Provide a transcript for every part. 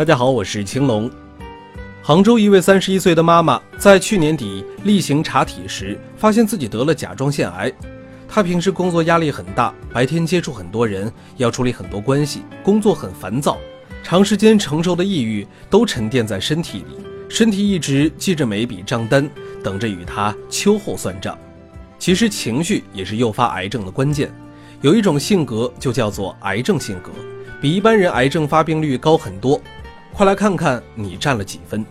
大家好，我是青龙。杭州一位三十一岁的妈妈在去年底例行查体时，发现自己得了甲状腺癌。她平时工作压力很大，白天接触很多人，要处理很多关系，工作很烦躁，长时间承受的抑郁都沉淀在身体里，身体一直记着每笔账单，等着与她秋后算账。其实情绪也是诱发癌症的关键，有一种性格就叫做癌症性格，比一般人癌症发病率高很多。快来看看你占了几分：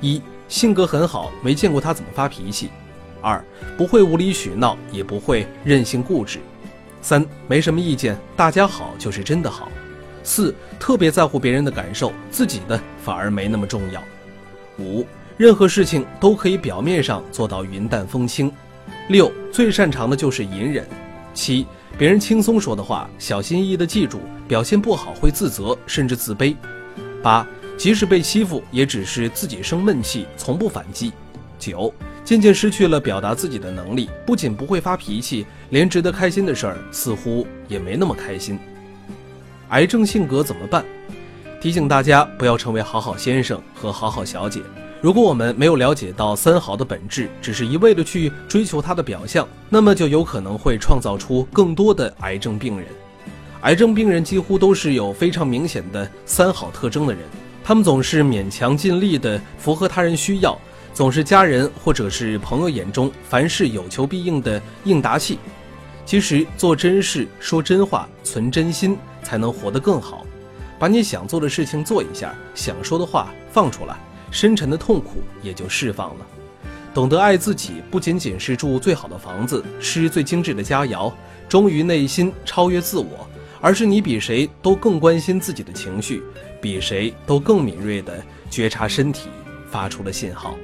一、性格很好，没见过他怎么发脾气；二、不会无理取闹，也不会任性固执；三、没什么意见，大家好就是真的好；四、特别在乎别人的感受，自己的反而没那么重要；五、任何事情都可以表面上做到云淡风轻。六最擅长的就是隐忍。七别人轻松说的话，小心翼翼地记住，表现不好会自责甚至自卑。八即使被欺负，也只是自己生闷气，从不反击。九渐渐失去了表达自己的能力，不仅不会发脾气，连值得开心的事儿似乎也没那么开心。癌症性格怎么办？提醒大家不要成为好好先生和好好小姐。如果我们没有了解到三好的本质，只是一味的去追求它的表象，那么就有可能会创造出更多的癌症病人。癌症病人几乎都是有非常明显的三好特征的人，他们总是勉强尽力的符合他人需要，总是家人或者是朋友眼中凡事有求必应的应答器。其实做真事、说真话、存真心，才能活得更好。把你想做的事情做一下，想说的话放出来。深沉的痛苦也就释放了。懂得爱自己，不仅仅是住最好的房子，吃最精致的佳肴，忠于内心，超越自我，而是你比谁都更关心自己的情绪，比谁都更敏锐地觉察身体发出了信号。